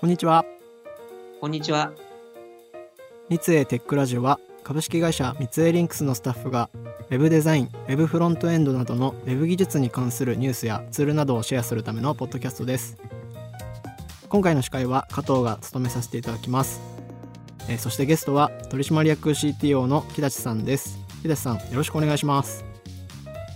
こんにちは。こんにちは。三井テックラジオは株式会社三井リンクスのスタッフが Web デザイン、Web フロントエンドなどの Web 技術に関するニュースやツールなどをシェアするためのポッドキャストです。今回の司会は加藤が務めさせていただきます。えー、そしてゲストは取締役 CTO の木立さんです。木立さん、よろしくお願いします。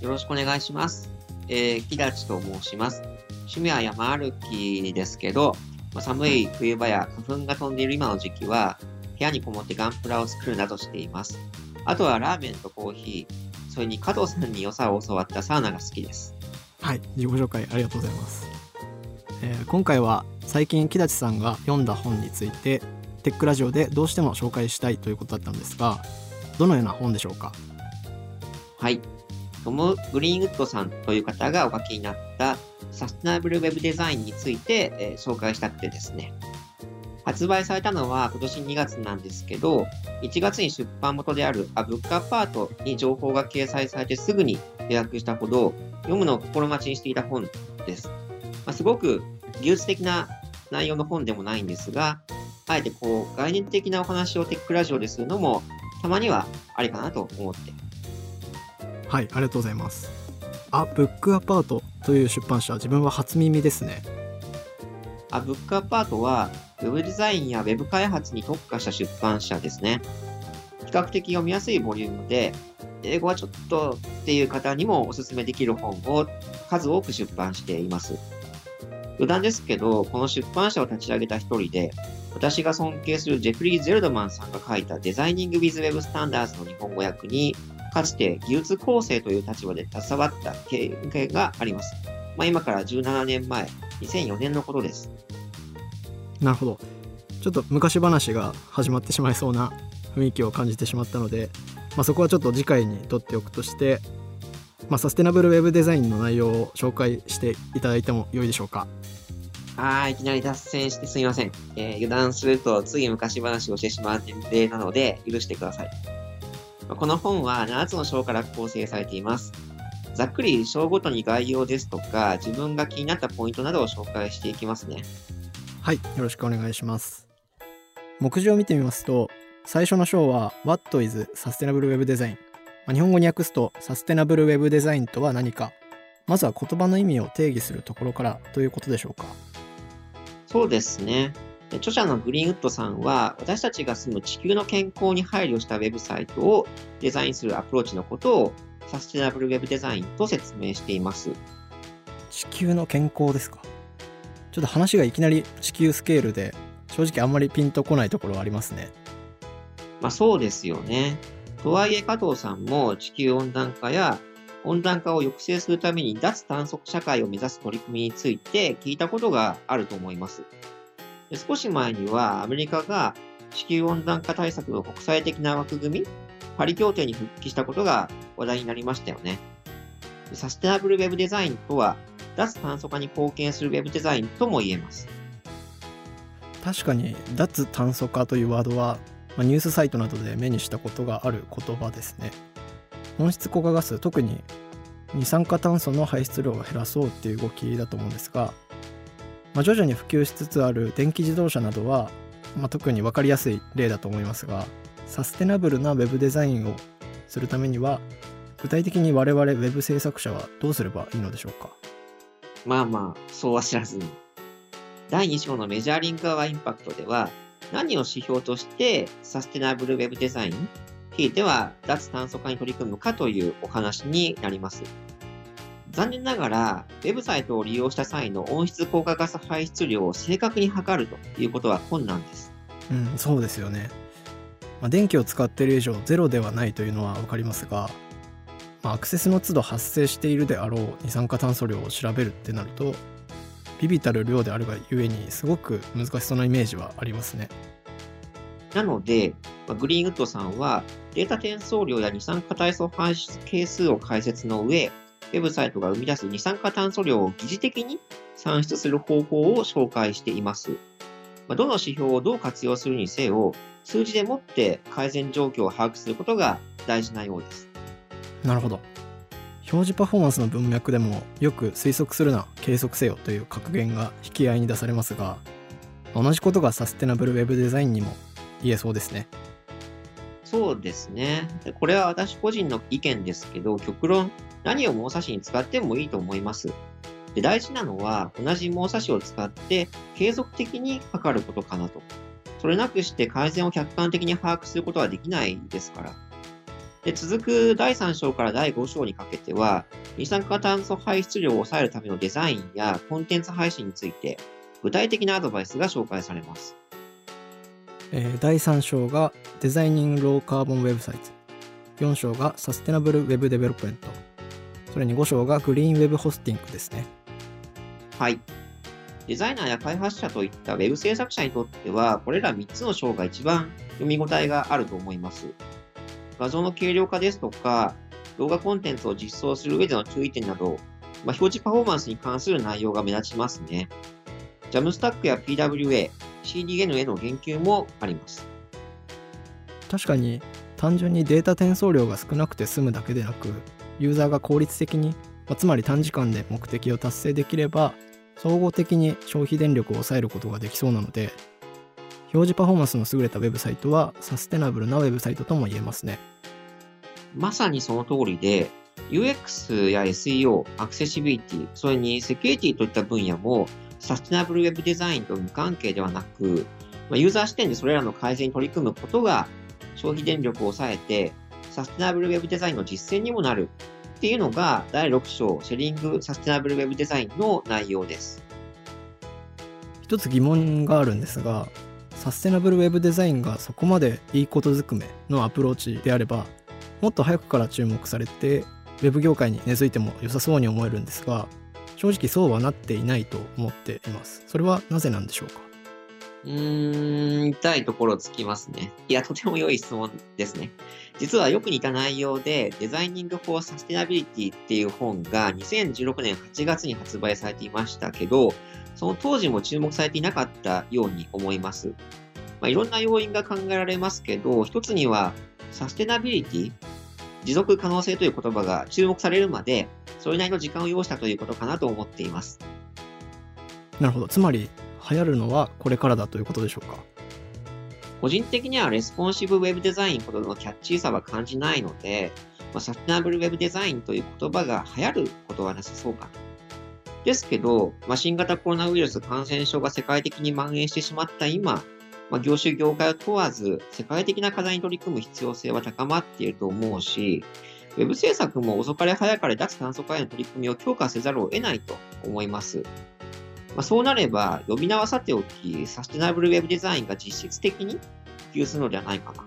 よろしくお願いします。えー、木立と申します。趣味は山歩きですけど、まあ、寒い冬場や花粉が飛んでいる今の時期は、部屋にこもってガンプラを作るなどしています。あとはラーメンとコーヒー、それに加藤さんに良さを教わったサウナが好きです。はい、自己紹介ありがとうございます。えー、今回は最近木立さんが読んだ本についてテックラジオでどうしても紹介したいということだったんですがどのような本でしょうか？はいトム・グリーンウッドさんという方がお書きになったサステナブルウェブデザインについて、えー、紹介したくてですね。発売されたのは今年2月なんですけど、1月に出版元であるアブックアパートに情報が掲載されてすぐに予約したほど、読むのを心待ちにしていた本です。まあ、すごく技術的な内容の本でもないんですが、あえてこう概念的なお話をテックラジオでするのもたまにはありかなと思ってはいありがとうございます。あブックアパートという出版社自分は初耳ですね。あブックアパートは Web デザインや Web 開発に特化した出版社ですね。比較的読みやすいボリュームで英語はちょっとっていう方にもおすすめできる本を数多く出版しています。余談ですけど、この出版社を立ち上げた一人で、私が尊敬するジェフリー・ゼルドマンさんが書いたデザイニング・ウィズ・ウェブ・スタンダーズの日本語訳にかつて技術構成という立場で携わった経験があります。まあ、今から17年前、2004年のことです。なるほど。ちょっと昔話が始まってしまいそうな雰囲気を感じてしまったので、まあ、そこはちょっと次回にとっておくとして、まあ、サステナブルウェブデザインの内容を紹介していただいても良いでしょうか。あいきなり脱線してすみません。えー、油断すると次昔話をしてしまう年齢なので許してください。この本は7つの章から構成されています。ざっくり章ごとに概要ですとか、自分が気になったポイントなどを紹介していきますね。はい、よろしくお願いします。目次を見てみますと、最初の章は What is Sustainable Web Design? 日本語に訳すとサステナブルウェブデザインとは何かまずは言葉の意味を定義するところからということでしょうかそうですね著者のグリーンウッドさんは、私たちが住む地球の健康に配慮したウェブサイトをデザインするアプローチのことをサステナブルウェブデザインと説明しています。地球の健康ですか？ちょっと話がいきなり地球スケールで、正直あんまりピンとこないところはありますね。まあそうですよね。とはいえ加藤さんも地球温暖化や温暖化を抑制するために脱炭素社会を目指す取り組みについて聞いたことがあると思います。少し前にはアメリカが地球温暖化対策の国際的な枠組み、パリ協定に復帰したことが話題になりましたよね。サステナブルウェブデザインとは、脱炭素化に貢献するウェブデザインとも言えます。確かに脱炭素化というワードは、まあ、ニュースサイトなどで目にしたことがある言葉ですね。温室効果ガス、特に二酸化炭素の排出量を減らそうっていう動きだと思うんですが、まあ、徐々に普及しつつある電気自動車などは、まあ、特に分かりやすい例だと思いますがサステナブルな Web デザインをするためには具体的に我々 Web 制作者はどうすればいいのでしょうか？まあまあそうは知らずに第2章のメジャーリングアワーインパクトでは何を指標としてサステナブル Web デザインひいては脱炭素化に取り組むかというお話になります。残念ながら、ウェブサイトを利用した際の温室効果ガス排出量を正確に測るということは困難です。うん、そうですよね。まあ、電気を使っている以上ゼロではないというのは分かりますが、まあ、アクセスの都度発生しているであろう二酸化炭素量を調べるってなるとビビたる量であるがゆえにすごく難しそうなイメージはありますね。なので、グリーンウッドさんはデータ転送量や二酸化炭素排出係数を解説の上、ウェブサイトが生み出す二酸化炭素量を疑似的に算出する方法を紹介しています。どの指標をどう活用するにせよ、数字でもって改善状況を把握することが大事なようです。なるほど。表示パフォーマンスの文脈でもよく推測するな、計測せよという格言が引き合いに出されますが、同じことがサステナブルウェブデザインにも言えそうですね。そうですね。これは私個人の意見ですけど、極論何を物差しに使ってもいいと思います。で大事なのは、同じ物差しを使って継続的に測ることかなと。それなくして改善を客観的に把握することはできないですから。で続く第3章から第5章にかけては、二酸化炭素排出量を抑えるためのデザインやコンテンツ配信について、具体的なアドバイスが紹介されます。えー、第3章が Designing Low Carbon Website。4章が Sustainable Web Development。それに5章が Green Web Hosting ですね。はい。デザイナーや開発者といったウェブ制作者にとっては、これら3つの章が一番読み応えがあると思います。画像の軽量化ですとか、動画コンテンツを実装する上での注意点など、まあ、表示パフォーマンスに関する内容が目立ちますね。Jamstack や PWA、CDN への言及もあります。確かに単純にデータ転送量が少なくて済むだけでなく、ユーザーが効率的に、ま、つまり短時間で目的を達成できれば、総合的に消費電力を抑えることができそうなので、表示パフォーマンスの優れたウェブサイトはサステナブルなウェブサイトとも言えますね。まさにその通りで、UX や SEO、アクセシビリティ、それにセキュリティといった分野もサステナブルウェブデザインと無関係ではなく、ユーザー視点でそれらの改善に取り組むことが消費電力を抑えてサステナブルウェブデザインの実践にもなるっていうのが第6章シェリングサステナブルウェブデザインの内容です。一つ疑問があるんですが、サステナブルウェブデザインがそこまでいいことずくめのアプローチであればもっと早くから注目されてウェブ業界に根付いても良さそうに思えるんですが正直そうはなっていないと思っていますそれはなぜなんでしょうか？うーん、痛いところつきますね。いや、とても良い質問ですね。実はよく似た内容で、 Designing for Sustainability っていう本が2016年8月に発売されていましたけど、その当時も注目されていなかったように思います。まあ、いろんな要因が考えられますけど、一つにはサステナビリティ、持続可能性という言葉が注目されるまで、それなりの時間を要したということかなと思っています。なるほど。つまり、流行るのはこれからだということでしょうか？個人的にはレスポンシブウェブデザインほどのキャッチーさは感じないので、まあ、サステナブルウェブデザインという言葉が流行ることはなさそうかと。ですけど、まあ、新型コロナウイルス感染症が世界的に蔓延してしまった今、まあ、業種業界を問わず、世界的な課題に取り組む必要性は高まっていると思うし、ウェブ制作も遅かれ早かれ脱炭素化への取り組みを強化せざるを得ないと思います。まあ、そうなれば、呼び名はさておき、サステナブルウェブデザインが実質的に普及するのではないかな。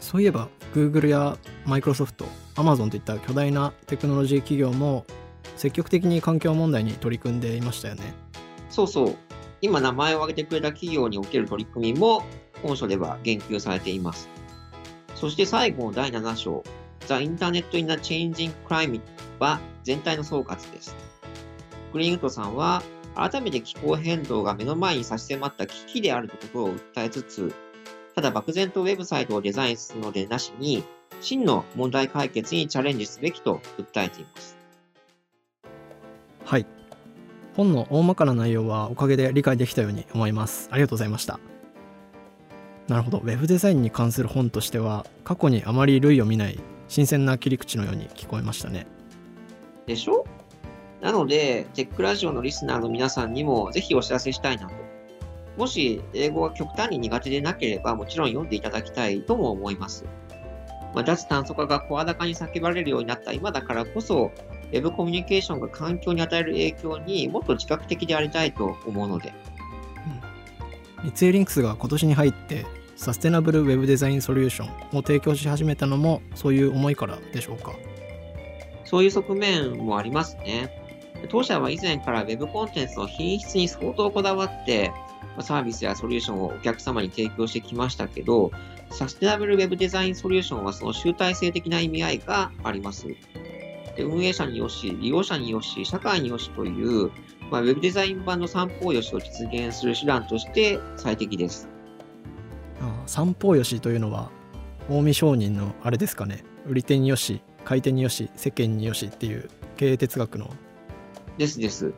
そういえば、Google や Microsoft、Amazon といった巨大なテクノロジー企業も積極的に環境問題に取り組んでいましたよね。そうそう。今名前を挙げてくれた企業における取り組みも本書では言及されています。そして最後の第7章、The Internet in a Changing Climate は全体の総括です。グリーンウッドさんは改めて気候変動が目の前に差し迫った危機であることを訴えつつ、ただ漠然とウェブサイトをデザインするのでなしに、真の問題解決にチャレンジすべきと訴えています。はい。本の大まかな内容はおかげで理解できたように思います。ありがとうございました。なるほど。ウェブデザインに関する本としては、過去にあまり類を見ない新鮮な切り口のように聞こえましたね。でしょ？なので、テックラジオのリスナーの皆さんにもぜひお知らせしたいなと。もし英語が極端に苦手でなければ、もちろん読んでいただきたいとも思います。まあ、脱炭素化が声高に叫ばれるようになった今だからこそ、ウェブコミュニケーションが環境に与える影響にもっと自覚的でありたいと思うので。うん、リツエリンクスが今年に入ってサステナブルウェブデザインソリューションを提供し始めたのもそういう思いからでしょうかそういう側面もありますね。当社は以前から Web コンテンツの品質に相当こだわってサービスやソリューションをお客様に提供してきましたけど、サステナブルウェブデザインソリューションはその集大成的な意味合いがあります。で運営者によし、利用者によし、社会によしという、まあ、ウェブデザイン版の三方よしを実現する手段として最適です。あ三方よしというのは、近江商人のあれですかね。売り手によし、買い手によし、世間によしっていう経営哲学の。ですです。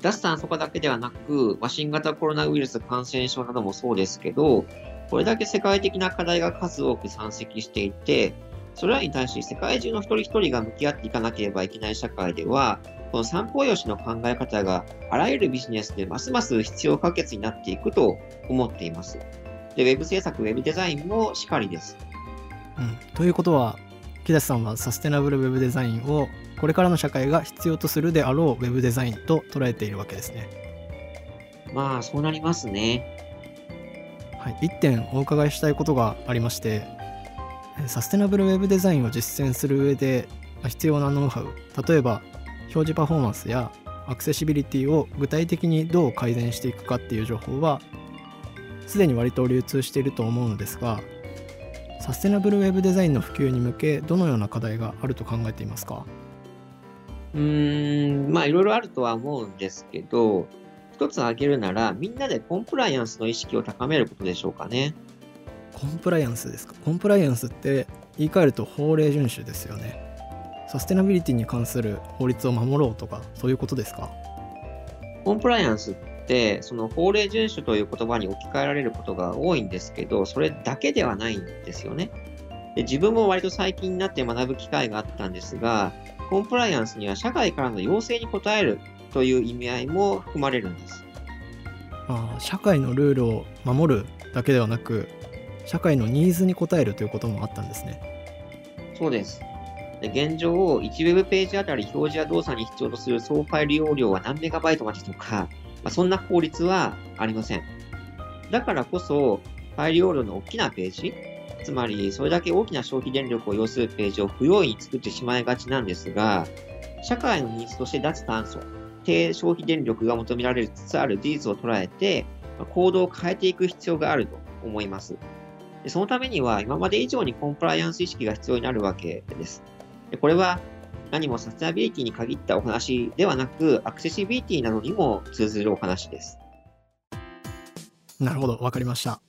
脱炭素化だけではなく、新型コロナウイルス感染症などもそうですけど、これだけ世界的な課題が数多く山積していて、それらに対し世界中の一人一人が向き合っていかなければいけない社会では、この散歩よしの考え方があらゆるビジネスでますます必要不可欠になっていくと思っています。で、ウェブ制作、ウェブデザインもしかりです。うん、ということは、木梨さんはサステナブルウェブデザインをこれからの社会が必要とするであろうウェブデザインと捉えているわけですね。まあ、そうなりますね。はい、1点お伺いしたいことがありまして、サステナブルウェブデザインを実践する上で必要なノウハウ、例えば表示パフォーマンスやアクセシビリティを具体的にどう改善していくかっていう情報はすでに割と流通していると思うのですがサステナブルウェブデザインの普及に向けどのような課題があると考えていますか？うーん、まあいろいろあるとは思うんですけど、一つ挙げるなら、みんなでコンプライアンスの意識を高めることでしょうかね。コンプライアンスですか？コンプライアンスって言い換えると法令遵守ですよね。サステナビリティに関する法律を守ろうとか、そういうことですか？コンプライアンスって、その法令遵守という言葉に置き換えられることが多いんですけど、それだけではないんですよね。で自分も割と最近になって学ぶ機会があったんですが、コンプライアンスには社会からの要請に応えるという意味合いも含まれるんです。あ社会のルールを守るだけではなく社会のニーズに応えるということもあったんですね。そうです。で現状、1ウェブページあたり表示や動作に必要とする総ファイル容量は何メガバイトまでとか、まあ、そんな法律はありません。だからこそ、ファイル容量の大きなページ、つまり、それだけ大きな消費電力を要するページを不用意に作ってしまいがちなんですが、社会のニーズとして脱炭素、低消費電力が求められつつある事実を捉えて、行動を変えていく必要があると思います。そのためには、今まで以上にコンプライアンス意識が必要になるわけです。これは、何もサステナビリティに限ったお話ではなく、アクセシビリティなどにも通ずるお話です。なるほど、わかりました。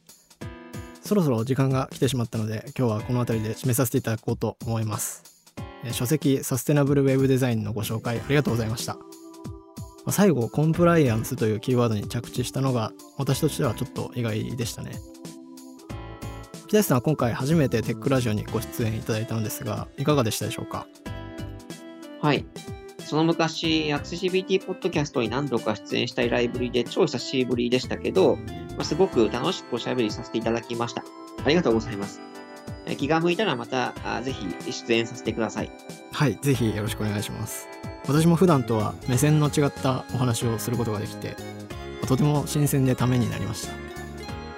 そろそろ時間が来てしまったので今日はこの辺りで締めさせていただこうと思います書籍サステナブルウェブデザインのご紹介ありがとうございました最後コンプライアンスというキーワードに着地したのが私としてはちょっと意外でしたね木田さんは今回初めてテックラジオにご出演いただいたのですがいかがでしたでしょうか？はいその昔、アクセシビリティポッドキャストに何度か出演したいライブリで超久しぶりでしたけど、ま、すごく楽しくおしゃべりさせていただきました。ありがとうございます。気が向いたらまたあぜひ出演させてください。はい、ぜひよろしくお願いします。私も普段とは目線の違ったお話をすることができて、とても新鮮でためになりました。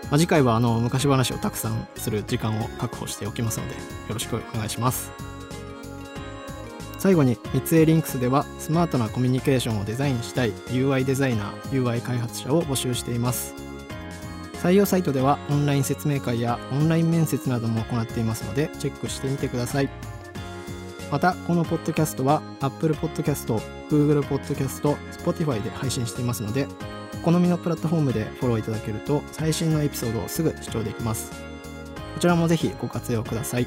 まあ、次回はあの昔話をたくさんする時間を確保しておきますので、よろしくお願いします。最後に三井リンクスではスマートなコミュニケーションをデザインしたい UI デザイナー UI 開発者を募集しています。採用サイトではオンライン説明会やオンライン面接なども行っていますのでチェックしてみてください。またこのポッドキャストは Apple Podcast、Google Podcast、Spotify で配信していますのでお好みのプラットフォームでフォローいただけると最新のエピソードをすぐ視聴できます。こちらもぜひご活用ください。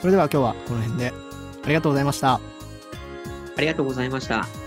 それでは今日はこの辺で。ありがとうございました。ありがとうございました。